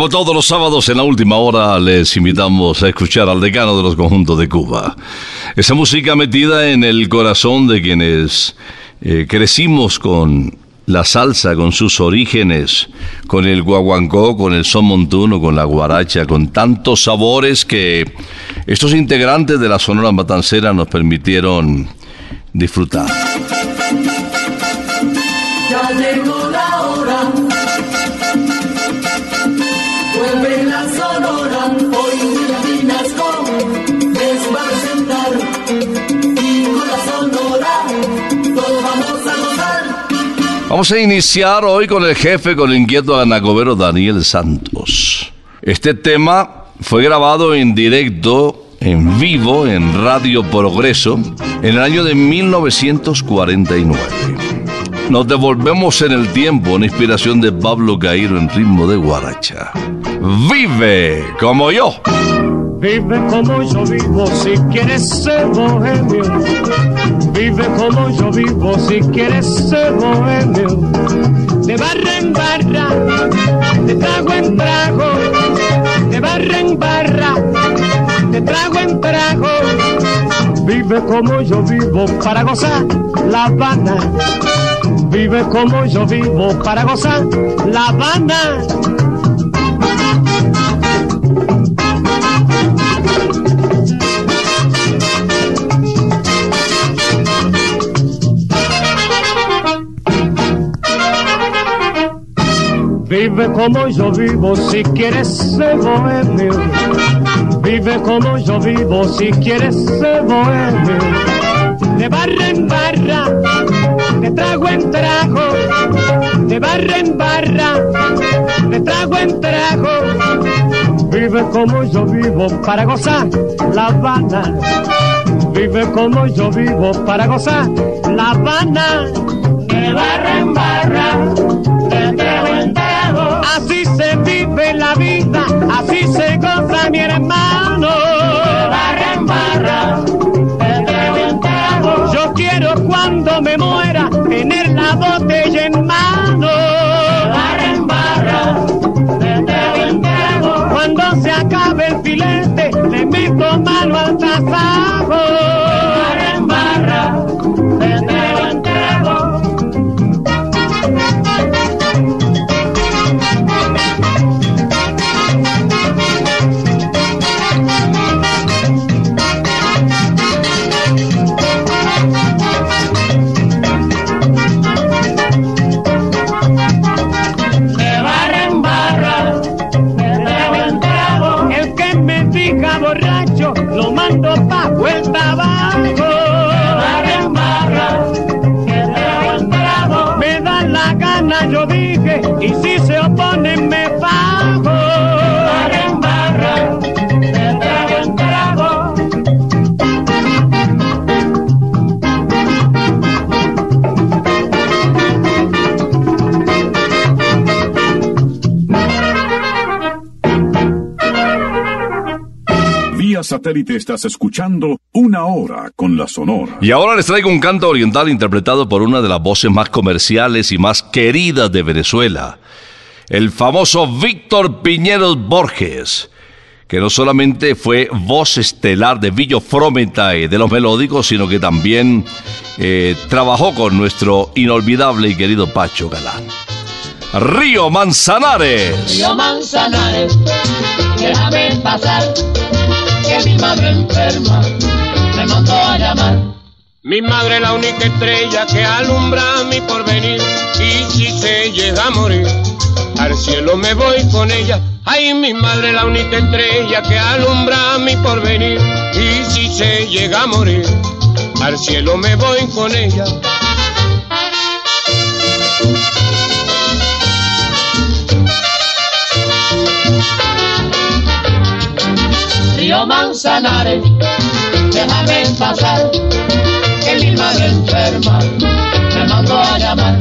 Como todos los sábados en la última hora les invitamos a escuchar al decano de los conjuntos de Cuba. Esa música metida en el corazón de quienes eh, crecimos con la salsa, con sus orígenes, con el guaguancó, con el son montuno, con la guaracha, con tantos sabores que estos integrantes de la Sonora Matancera nos permitieron disfrutar. Ya Vamos a iniciar hoy con el jefe, con el inquieto anacobero Daniel Santos. Este tema fue grabado en directo, en vivo, en Radio Progreso, en el año de 1949. Nos devolvemos en el tiempo, una inspiración de Pablo Cairo en ritmo de guaracha. Vive como yo. Vive como yo vivo si quieres ser bohemio. Vive como yo vivo si quieres ser bohemio. De barra en barra, de trago en trago, de barra en barra, de trago en trago. Vive como yo vivo para gozar La Habana. Vive como yo vivo para gozar La Habana. Vive como yo vivo si quieres ser bohemio. Vive como yo vivo si quieres ser bohemio. De barra en barra, de trago en trago. De barra en barra, de trago en trago. Vive como yo vivo para gozar La Habana. Vive como yo vivo para gozar La Habana. De barra en barra, de trago vive la vida, así se goza mi hermano. Barra en barra, satélite estás escuchando Una Hora con la Sonora. Y ahora les traigo un canto oriental interpretado por una de las voces más comerciales y más queridas de Venezuela, el famoso Víctor Piñeros Borges, que no solamente fue voz estelar de Villo Frometae de los melódicos, sino que también eh, trabajó con nuestro inolvidable y querido Pacho Galán. Río Manzanares. Río Manzanares, déjame pasar, que mi madre enferma me mandó a llamar. Mi madre es la única estrella que alumbra mi porvenir y si se llega a morir, al cielo me voy con ella. Ay, mi madre es la única estrella que alumbra mi porvenir y si se llega a morir, al cielo me voy con ella. Río Manzanares, déjame pasar, que mi madre enferma me mandó a llamar.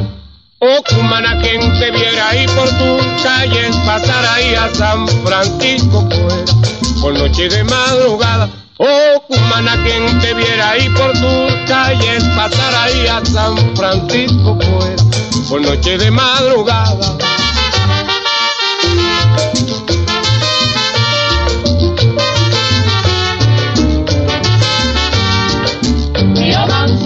Oh, cumana, quien te viera ahí por tus calles, pasar ahí a San Francisco fuera, por noche de madrugada. Oh, cumana, quien te viera ahí por tus calles, pasar ahí a San Francisco fuera, por noche de madrugada.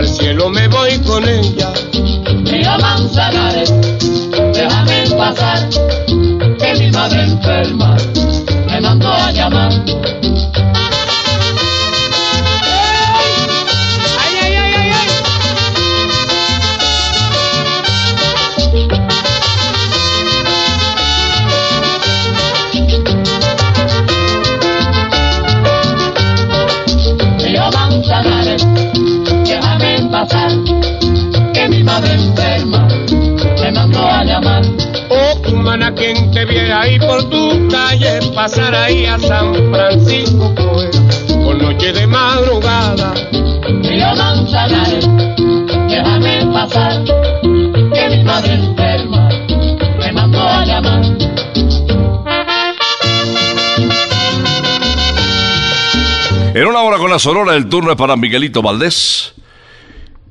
al cielo me voy con ella. Río Manzanares, déjame pasar, que mi madre enferma me mandó a llamar. Enferma me mandó a llamar. Oh, cumana, quien te viera ahí por tu calle, pasar ahí a San Francisco por noche de madrugada. Río Manzanares, déjame pasar, que que mi madre enferma me mandó a llamar. En una hora con la sonora, el turno es para Miguelito Valdés.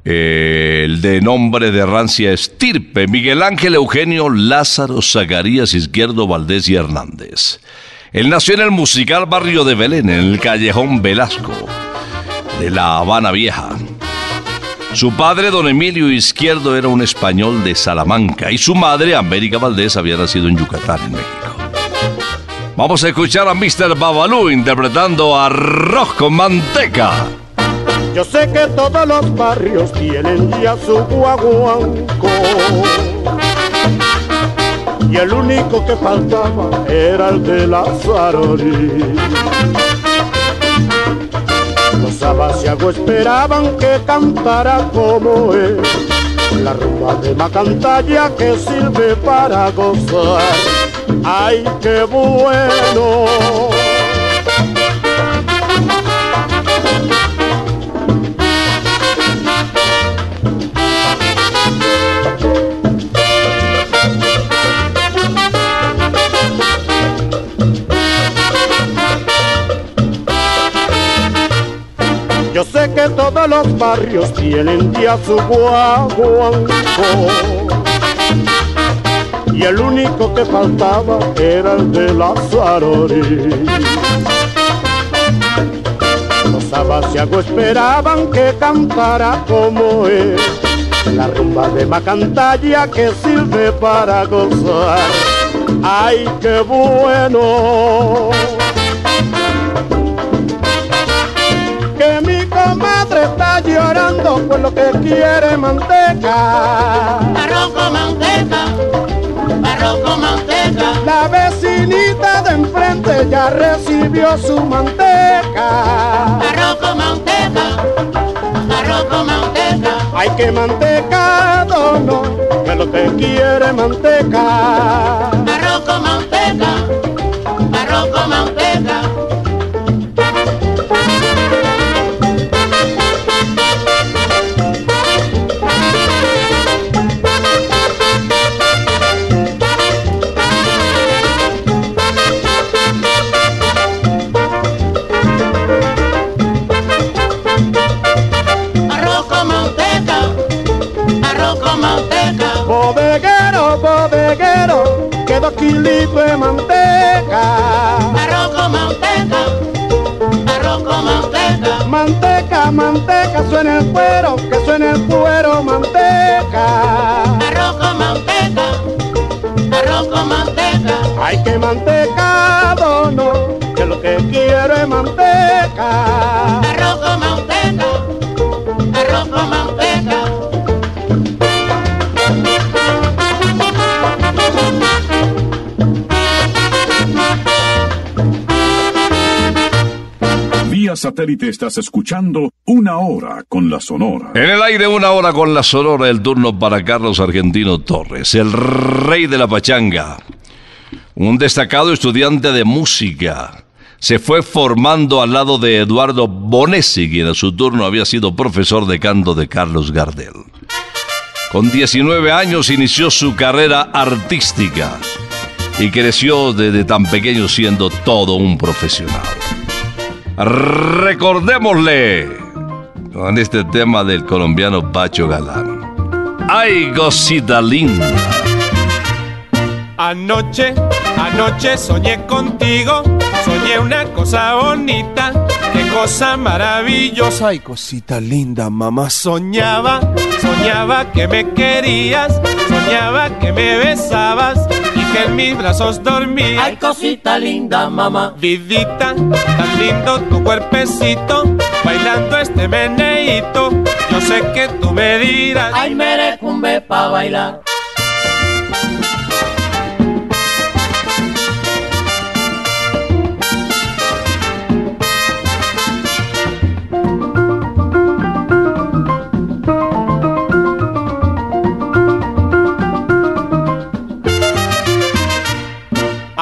El de nombre de rancia estirpe, Miguel Ángel Eugenio Lázaro Zacarías Izquierdo Valdés y Hernández. Él nació en el musical barrio de Belén, en el callejón Velasco, de La Habana Vieja. Su padre, don Emilio Izquierdo, era un español de Salamanca y su madre, América Valdés, había nacido en Yucatán, en México. Vamos a escuchar a Mr. Babalú interpretando Arroz con Manteca. Yo sé que todos los barrios tienen ya su guaguanco. Y el único que faltaba era el de la Zarori. Los abasiagos esperaban que cantara como él. La rumba de Macantalla que sirve para gozar. ¡Ay, qué bueno! Los barrios tienen ya su guaguanco y el único que faltaba era el de la Zarori. Los abasiagos esperaban que cantara como él, la rumba de Macantalla que sirve para gozar. ¡Ay, qué bueno! Está llorando por lo que quiere manteca. Arroz con manteca, arroz con manteca, La vecinita de enfrente ya recibió su manteca. arroz con manteca, arroz con manteca, Hay que mantecado no, que lo que quiere manteca. arroz con manteca, arroz con manteca. Manteca, suena el cuero, que suena el cuero, manteca. arroz con manteca, arroz con manteca, Hay que mantecado, no, que lo que quiero es manteca. arroz con manteca, arroz con manteca. Vía satélite estás escuchando Una Hora con la Sonora. En el aire una hora con la sonora, el turno para Carlos Argentino Torres, el rey de la pachanga. Un destacado estudiante de música. Se fue formando al lado de Eduardo Bonesi, quien a su turno había sido profesor de canto de Carlos Gardel. Con 19 años inició su carrera artística y creció desde tan pequeño siendo todo un profesional. Recordémosle con este tema del colombiano Pacho Galán. ¡Ay, cosita linda! Anoche, anoche soñé contigo, soñé una cosa bonita, qué cosa maravillosa. Ay, cosita linda, mamá. Soñaba, soñaba que me querías, soñaba que me besabas y que en mis brazos dormías. Ay, cosita linda, mamá. Vidita, tan lindo tu cuerpecito, bailando este meneíto. Yo sé que tú me dirás. Ay, merecumbe pa' bailar.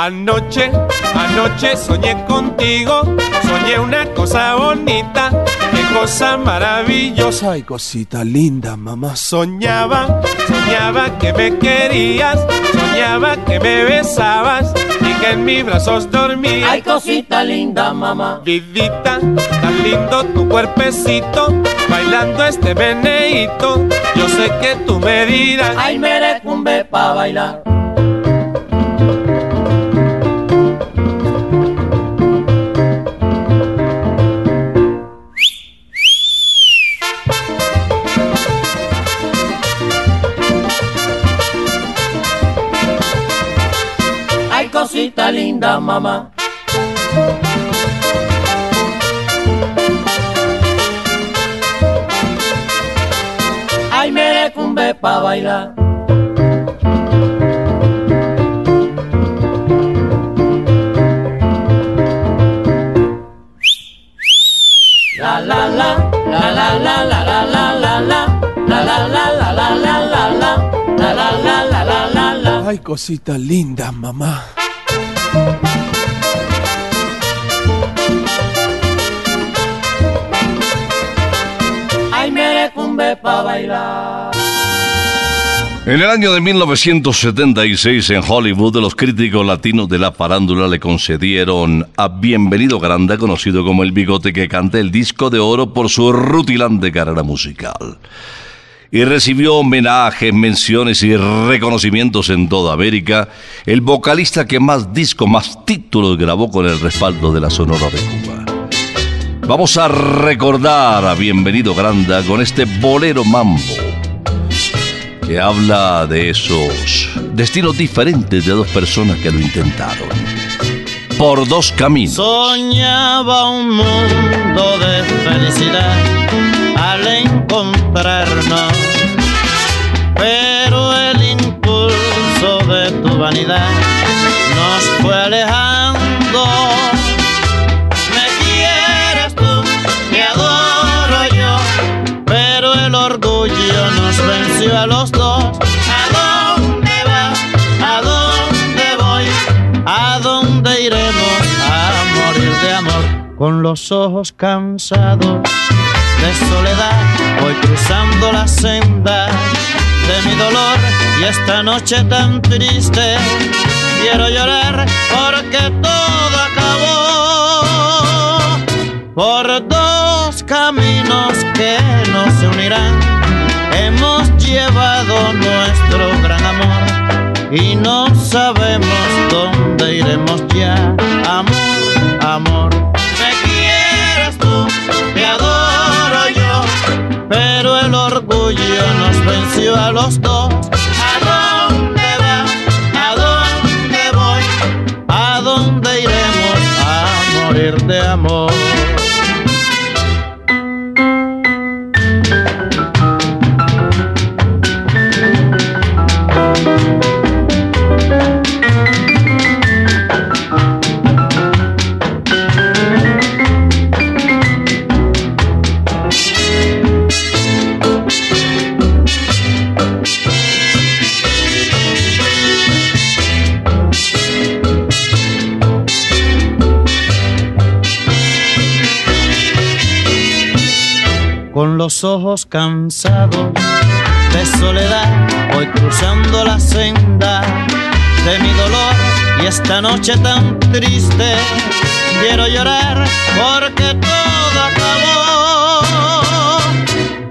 Anoche, anoche soñé contigo, soñé una cosa bonita, qué cosa maravillosa. Ay, cosita linda, mamá. Soñaba, soñaba que me querías, soñaba que me besabas y que en mis brazos dormías. Ay, cosita linda, mamá. Vidita, tan lindo tu cuerpecito, bailando este meneíto. Yo sé que tú me dirás. Ay, merecumbe pa' bailar. Cosita linda, mamá. Ay, merecumbe pa' bailar. En el año de 1976 en Hollywood los críticos latinos de la farándula le concedieron a Bienvenido Granda, conocido como el bigote que canta el disco de oro por su rutilante carrera musical. Y recibió homenajes, menciones y reconocimientos en toda América, el vocalista que más discos, más títulos grabó con el respaldo de la Sonora de Cuba. Vamos a recordar a Bienvenido Granda con este bolero mambo que habla de esos destinos diferentes de dos personas que lo intentaron. Por dos caminos. Soñaba un mundo de felicidad al encontrarnos, pero el impulso de tu vanidad nos fue alejando. Me quieres tú, te adoro yo, pero el orgullo nos venció a los dos. ¿A dónde vas? ¿A dónde voy? ¿A dónde iremos a morir de amor? Con los ojos cansados de soledad, voy cruzando la senda de mi dolor y esta noche tan triste quiero llorar porque todo acabó por dos caminos que no se unirán. Hemos llevado nuestro gran amor y no sabemos dónde iremos ya. Amor, amor, orgullo nos venció a los dos. ¿A dónde vas? ¿A dónde voy? ¿A dónde iremos a morir de amor? Ojos cansados de soledad, voy cruzando la senda de mi dolor y esta noche tan triste quiero llorar porque todo acabó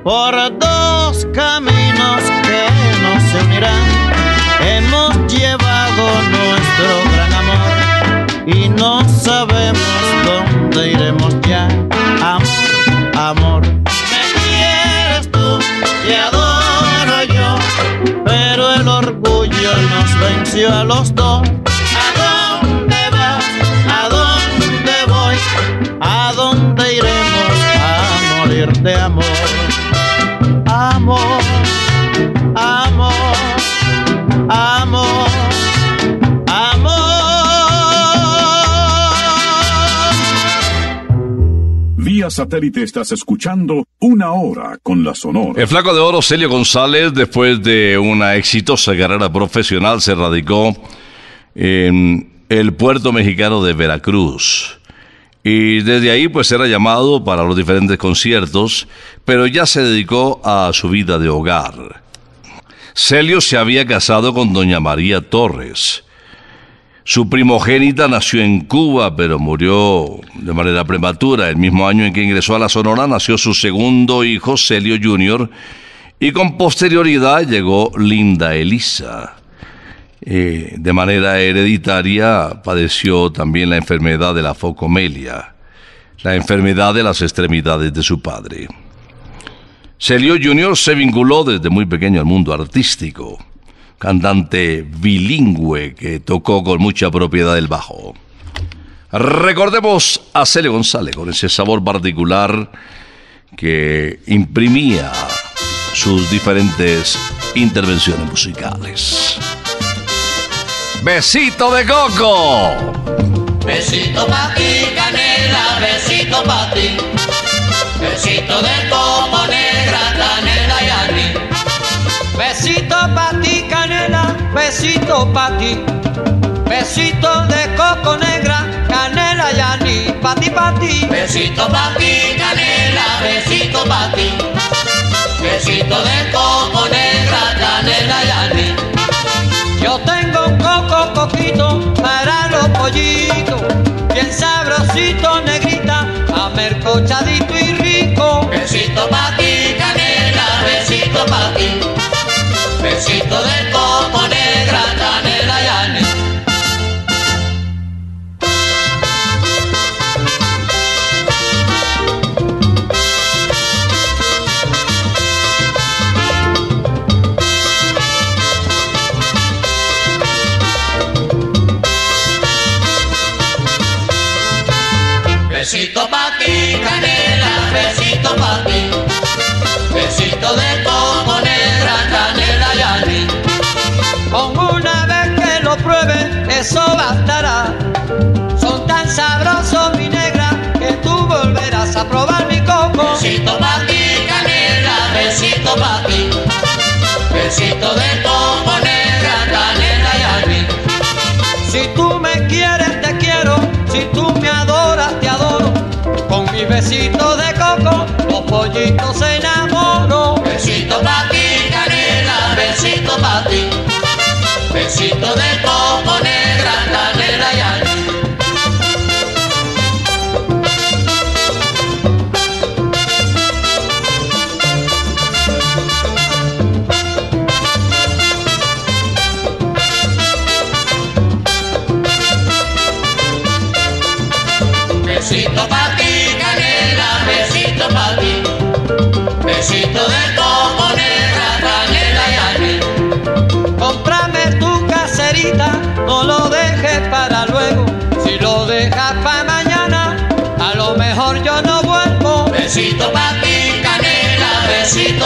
por dos caminos que no se unirán. Hemos llevado nuestro gran amor y no sabemos dónde iremos te adoro yo, pero el orgullo nos venció a los dos. ¿A dónde vas? ¿A dónde voy? ¿A dónde iremos a morir de amor? Satélite estás escuchando una hora con la Sonora. El flaco de oro Celio González, después de una exitosa carrera profesional, se radicó en el puerto mexicano de Veracruz. y desde ahí pues era llamado para los diferentes conciertos, pero ya se dedicó a su vida de hogar. Celio se había casado con doña María Torres. Su primogénita nació en Cuba, pero murió de manera prematura. El mismo año en que ingresó a la Sonora nació su segundo hijo, Celio Jr., y con posterioridad llegó Linda Elisa. Eh, de manera hereditaria padeció también la enfermedad de la focomelia, la enfermedad de las extremidades de su padre. Celio Jr. se vinculó desde muy pequeño al mundo artístico, cantante bilingüe que tocó con mucha propiedad el bajo. Recordemos a Celio González con ese sabor particular que imprimía sus diferentes intervenciones musicales. Besito de coco. Besito pa' ti, canela, besito pa' ti. Besito de coco negra, canela y aní. Besito pa' ti, besito pa' ti. Besito de coco negra, canela y aní. Pa' ti, pa' ti. Besito pa' ti, canela, besito pa' ti. Besito de coco negra, canela y aní. Yo tengo un coco coquito para los pollitos, bien sabrosito, negrita, amercochadito y rico. Besito pa'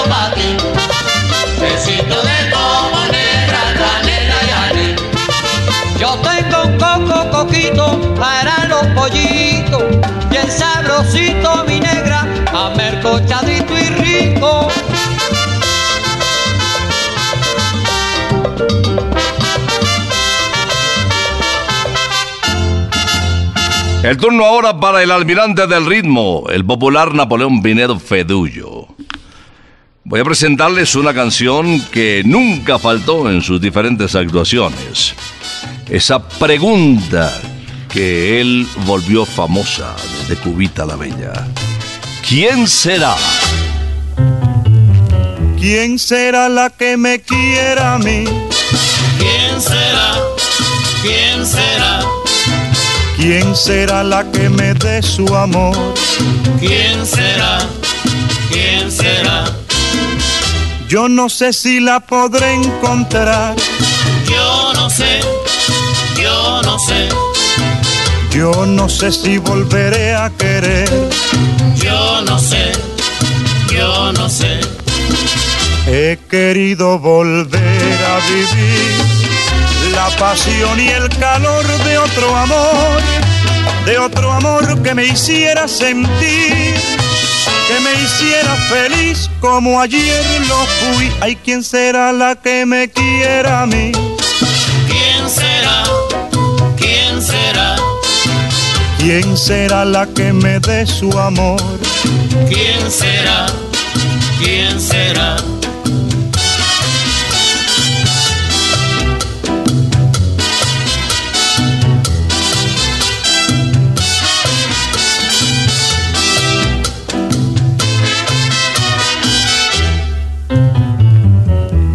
besito pa' ti. Besito de coco negra, canela y aní. Yo tengo un coco coquito para los pollitos, bien sabrosito mi negra, amercochadito y rico. El turno ahora para el almirante del ritmo, el popular Napoleón Pinedo Fedullo. Voy a presentarles una canción que nunca faltó en sus diferentes actuaciones. Esa pregunta que él volvió famosa desde Cubita la Bella. ¿Quién será? ¿Quién será la que me quiera a mí? ¿Quién será? ¿Quién será? ¿Quién será la que me dé su amor? ¿Quién será? ¿Quién será? Yo no sé si la podré encontrar. Yo no sé, yo no sé, Yo no sé si volveré a querer. yo no sé, yo no sé. He querido volver a vivir la pasión y el calor de otro amor, de otro amor que me hiciera sentir, que me hiciera feliz como ayer lo fui. Ay, ¿quién será la que me quiera a mí? ¿Quién será? ¿Quién será? ¿Quién será la que me dé su amor? ¿Quién será? ¿Quién será?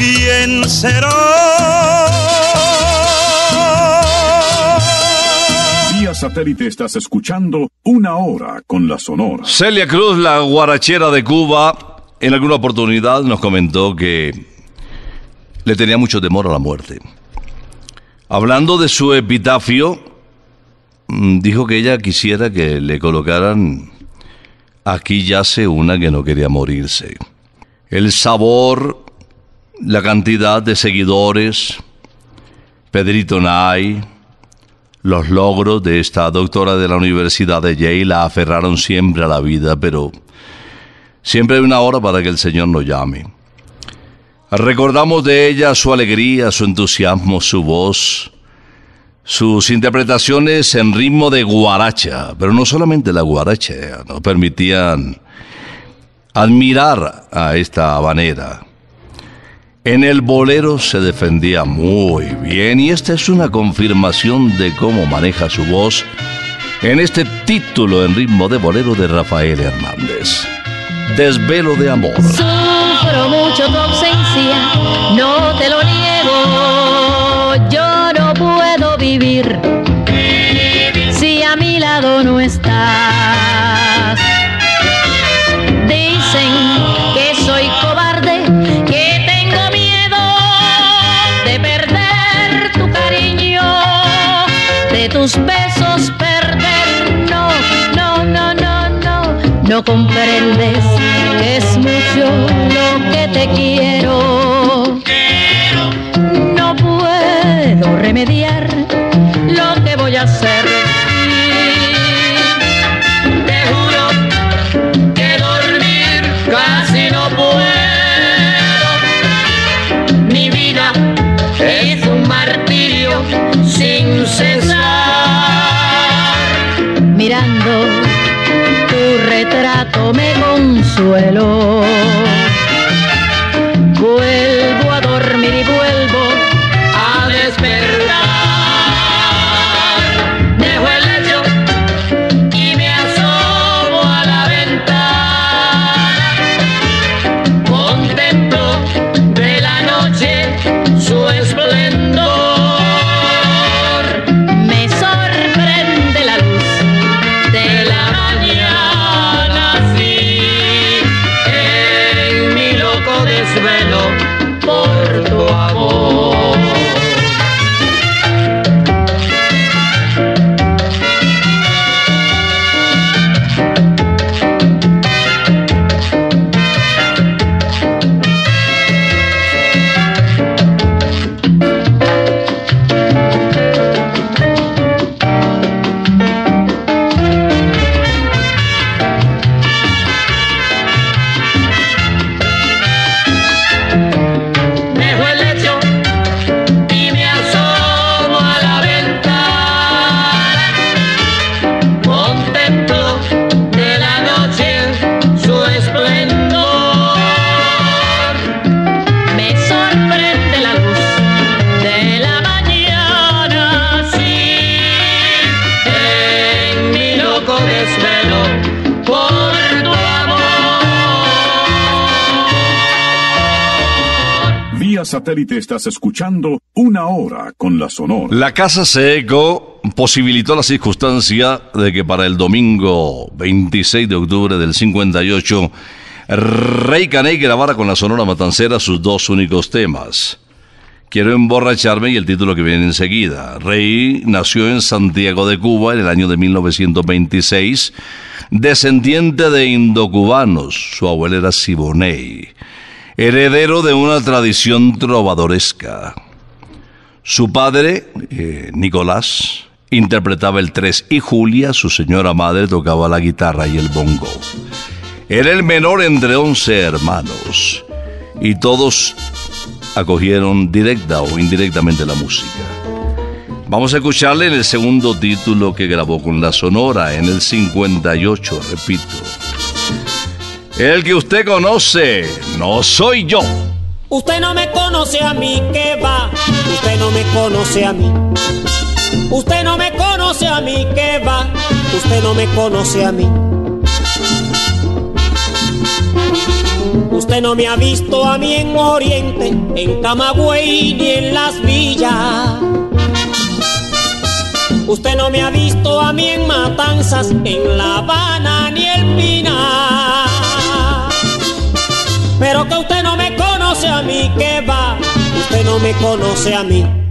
¿Quién será? Vía satélite estás escuchando Una Hora con la Sonora. Celia Cruz, la guarachera de Cuba, en alguna oportunidad nos comentó que le tenía mucho temor a la muerte. Hablando de su epitafio, mm, dijo que ella quisiera que le colocaran aquí yace una que no quería morirse. El sabor, la cantidad de seguidores, Pedrito Nay, los logros de esta doctora de la Universidad de Yale la aferraron siempre a la vida, pero siempre hay una hora para que el Señor nos llame. Recordamos de ella su alegría, su entusiasmo, su voz, sus interpretaciones en ritmo de guaracha, pero no solamente la guaracha, nos permitían admirar a esta habanera. En el bolero se defendía muy bien y esta es una confirmación de cómo maneja su voz en este título en ritmo de bolero de Rafael Hernández. Desvelo de amor. Sufro mucho tu ausencia, no te lo niego. Yo no puedo vivir no, comprendes que es mucho lo que te quiero. No puedo remediar consuelo. Estás escuchando Una Hora con la Sonora. La Casa Seco posibilitó la circunstancia de que para el domingo 26 de octubre del 58, Rey Caney grabara con la Sonora Matancera sus dos únicos temas. Quiero emborracharme y el título que viene enseguida. Rey nació en Santiago de Cuba en el año de 1926, descendiente de indocubanos. Su abuela era Siboney, heredero de una tradición trovadoresca. Su padre, eh, Nicolás, interpretaba el tres y Julia, su señora madre, tocaba la guitarra y el bongo. Era el menor entre once hermanos y todos acogieron directa o indirectamente la música. Vamos a escucharle en el segundo título que grabó con la Sonora en el 58, repito. El que usted conoce, no soy yo. Usted no me conoce a mí, ¿qué va? Usted no me conoce a mí. Usted no me conoce a mí, ¿qué va? Usted no me conoce a mí. Usted no me ha visto a mí en Oriente, en Camagüey ni en las villas. Usted no me ha visto a mí en Matanzas, en La Habana ni en Pinar. Pero que usted no me conoce a mí, que va, usted no me conoce a mí.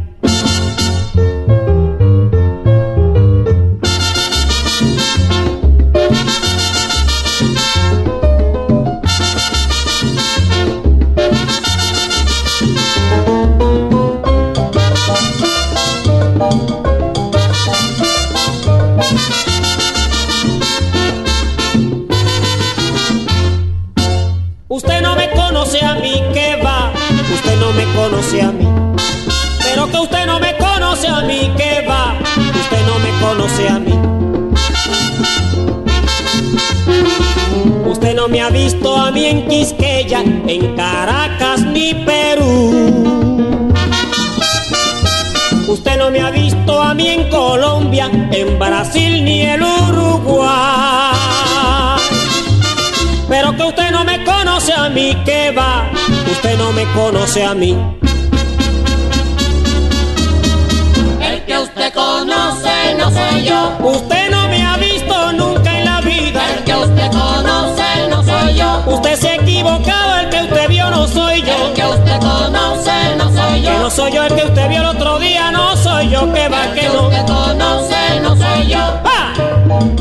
A mí. Usted no me ha visto a mí en Quisqueya, en Caracas ni Perú. Usted no me ha visto a mí en Colombia, en Brasil ni el Uruguay. Pero que usted no me conoce a mí, que va, usted no me conoce a mí. Usted conoce no soy yo. Usted no me ha visto nunca en la vida. El que usted conoce no soy yo. Usted se ha equivocado, el que usted vio no soy yo. El que usted conoce no soy yo. Que no soy yo el que usted vio el otro día, no soy yo, que va, El que que no. usted conoce no soy yo. ¡Ah!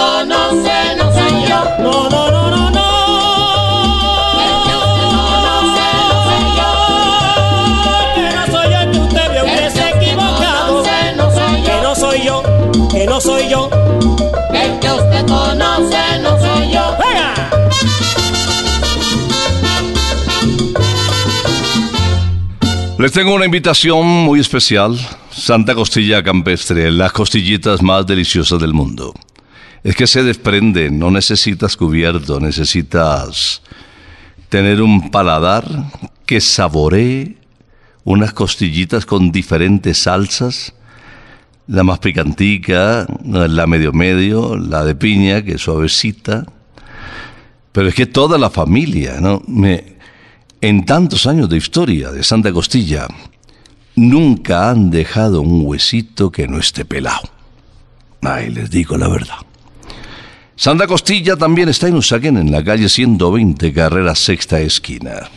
Conoce no soy yo. No, no, no, no, no. El que usted conoce no soy yo. Que no soy yo el que usted vio, usted se ha equivocado. conoce no soy yo. Que no soy yo, que no soy yo. El que usted conoce no soy yo. ¡Venga! Les tengo una invitación muy especial. Santa Costilla Campestre, las costillitas más deliciosas del mundo. Es que se desprenden, no necesitas cubierto, necesitas tener un paladar que saboree unas costillitas con diferentes salsas. La más picantica, la medio medio, la de piña, que suavecita. Pero es que toda la familia, ¿no? Me, en tantos años de historia de Santa Costilla, nunca han dejado un huesito que no esté pelado. Ay, les digo la verdad. Santa Costilla también está en Usaquén, en la calle 120, carrera sexta esquina.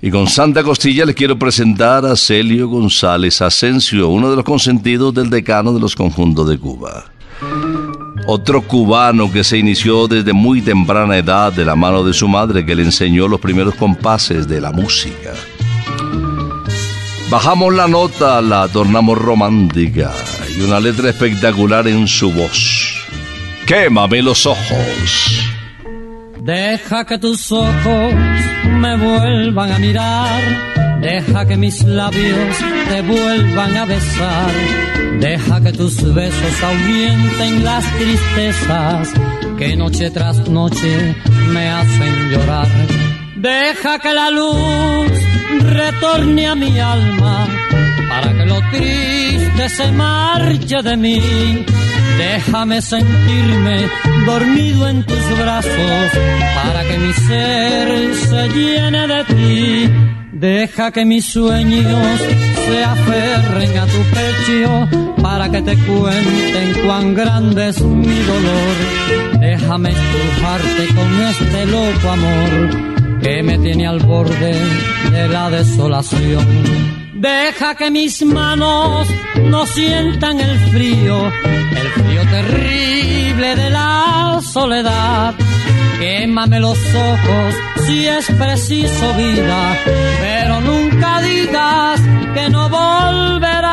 Y con Santa Costilla les quiero presentar a Celio González Asensio, uno de los consentidos del decano de los conjuntos de Cuba. Otro cubano que se inició desde muy temprana edad de la mano de su madre que le enseñó los primeros compases de la música. Bajamos la nota, la tornamos romántica y una letra espectacular en su voz. Quémame los ojos. Deja que tus ojos me vuelvan a mirar, deja que mis labios te vuelvan a besar, deja que tus besos ahuyenten las tristezas que noche tras noche me hacen llorar. Deja que la luz retorne a mi alma para que lo triste se marche de mí. Déjame sentirme dormido en tus brazos para que mi ser se llene de ti. Deja que mis sueños se aferren a tu pecho para que te cuenten cuán grande es mi dolor. Déjame estrujarte con este loco amor que me tiene al borde de la desolación. Deja que mis manos no sientan el frío, el frío terrible de la soledad. Quémame los ojos si es preciso vida, pero nunca digas que no volverás.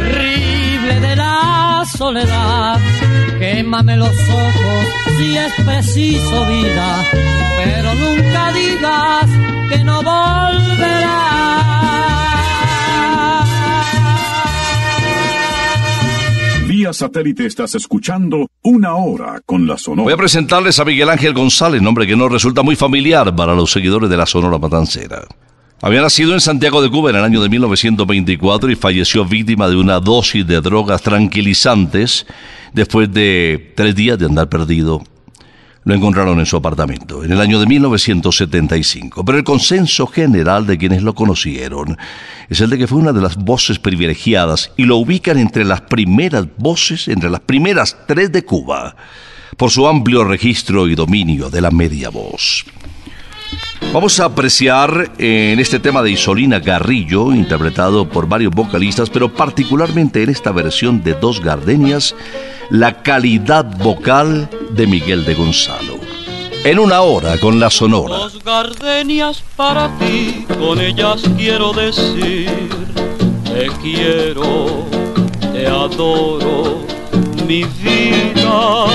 soledad. Quémame los ojos si es preciso vida, pero nunca digas que no volverás. Vía satélite estás escuchando una hora con la Sonora. Voy a presentarles a Miguel Ángel González, nombre que no resulta muy familiar para los seguidores de la Sonora Matancera. Había nacido en Santiago de Cuba en el año de 1924 y falleció víctima de una dosis de drogas tranquilizantes después de tres días de andar perdido. Lo encontraron en su apartamento en el año de 1975. Pero el consenso general de quienes lo conocieron es el de que fue una de las voces privilegiadas y lo ubican entre las primeras voces, entre las primeras tres de Cuba, por su amplio registro y dominio de la media voz. Vamos a apreciar en este tema de Isolina Garrillo, interpretado por varios vocalistas, pero particularmente en esta versión de Dos Gardenias, la calidad vocal de Miguel de Gonzalo. En una hora con la Sonora. Dos gardenias para ti, con ellas quiero decir, te quiero, te adoro, mi vida.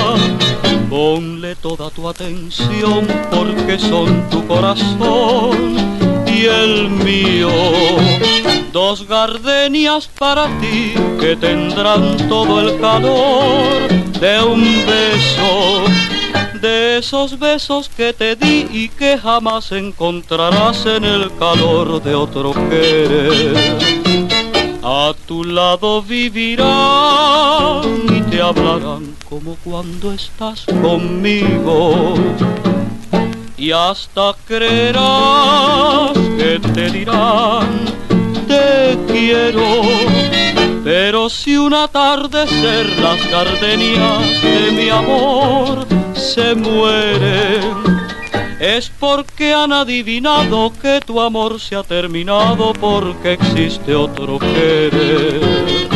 Ponle toda tu atención porque son tu corazón y el mío. Dos gardenias para ti que tendrán todo el calor de un beso. De esos besos que te di y que jamás encontrarás en el calor de otro querer. A tu lado vivirán te hablarán como cuando estás conmigo. Y hasta creerás que te dirán, te quiero. Pero si un atardecer las gardenias de mi amor se mueren, es porque han adivinado que tu amor se ha terminado porque existe otro querer.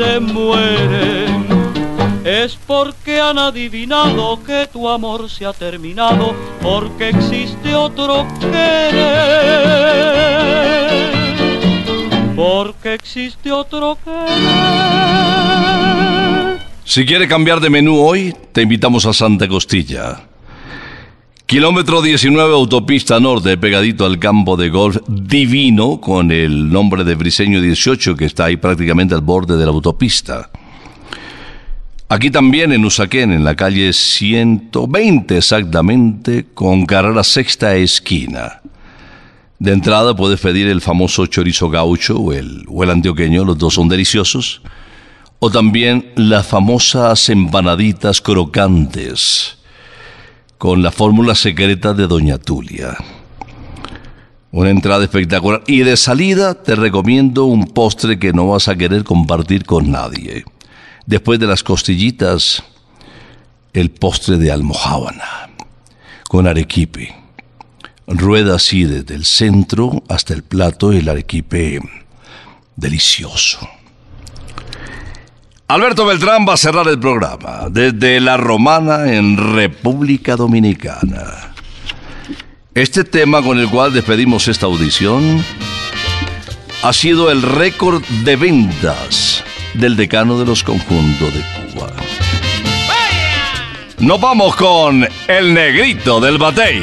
se mueren, es porque han adivinado que tu amor se ha terminado, porque existe otro querer, porque existe otro querer. Si quiere cambiar de menú hoy, te invitamos a Santa Costilla. Kilómetro 19 autopista norte, pegadito al campo de golf divino con el nombre de Briseño 18 que está ahí prácticamente al borde de la autopista. Aquí también en Usaquén, en la calle 120 exactamente, con carrera sexta esquina. De entrada puedes pedir el famoso chorizo gaucho o el, o el antioqueño, los dos son deliciosos. O también las famosas empanaditas crocantes con la fórmula secreta de Doña Tulia. Una entrada espectacular. Y de salida te recomiendo un postre que no vas a querer compartir con nadie. Después de las costillitas, el postre de almohábana, con arequipe. Rueda así desde el centro hasta el plato el arequipe delicioso. Alberto Beltrán va a cerrar el programa desde La Romana en República Dominicana. Este tema con el cual despedimos esta audición ha sido el récord de ventas del decano de los conjuntos de Cuba. Nos vamos con el negrito del batey.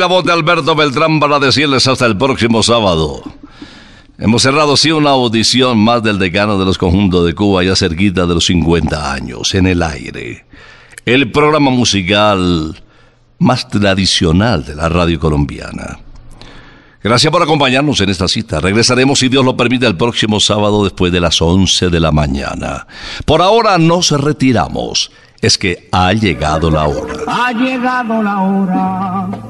La voz de Alberto Beltrán para decirles hasta el próximo sábado. Hemos cerrado así una audición más del decano de los conjuntos de Cuba ya cerquita de los 50 años, en el aire. El programa musical más tradicional de la radio colombiana. Gracias por acompañarnos en esta cita. Regresaremos, si Dios lo permite, el próximo sábado después de las 11 de la mañana. Por ahora nos retiramos. Es que ha llegado la hora. Ha llegado la hora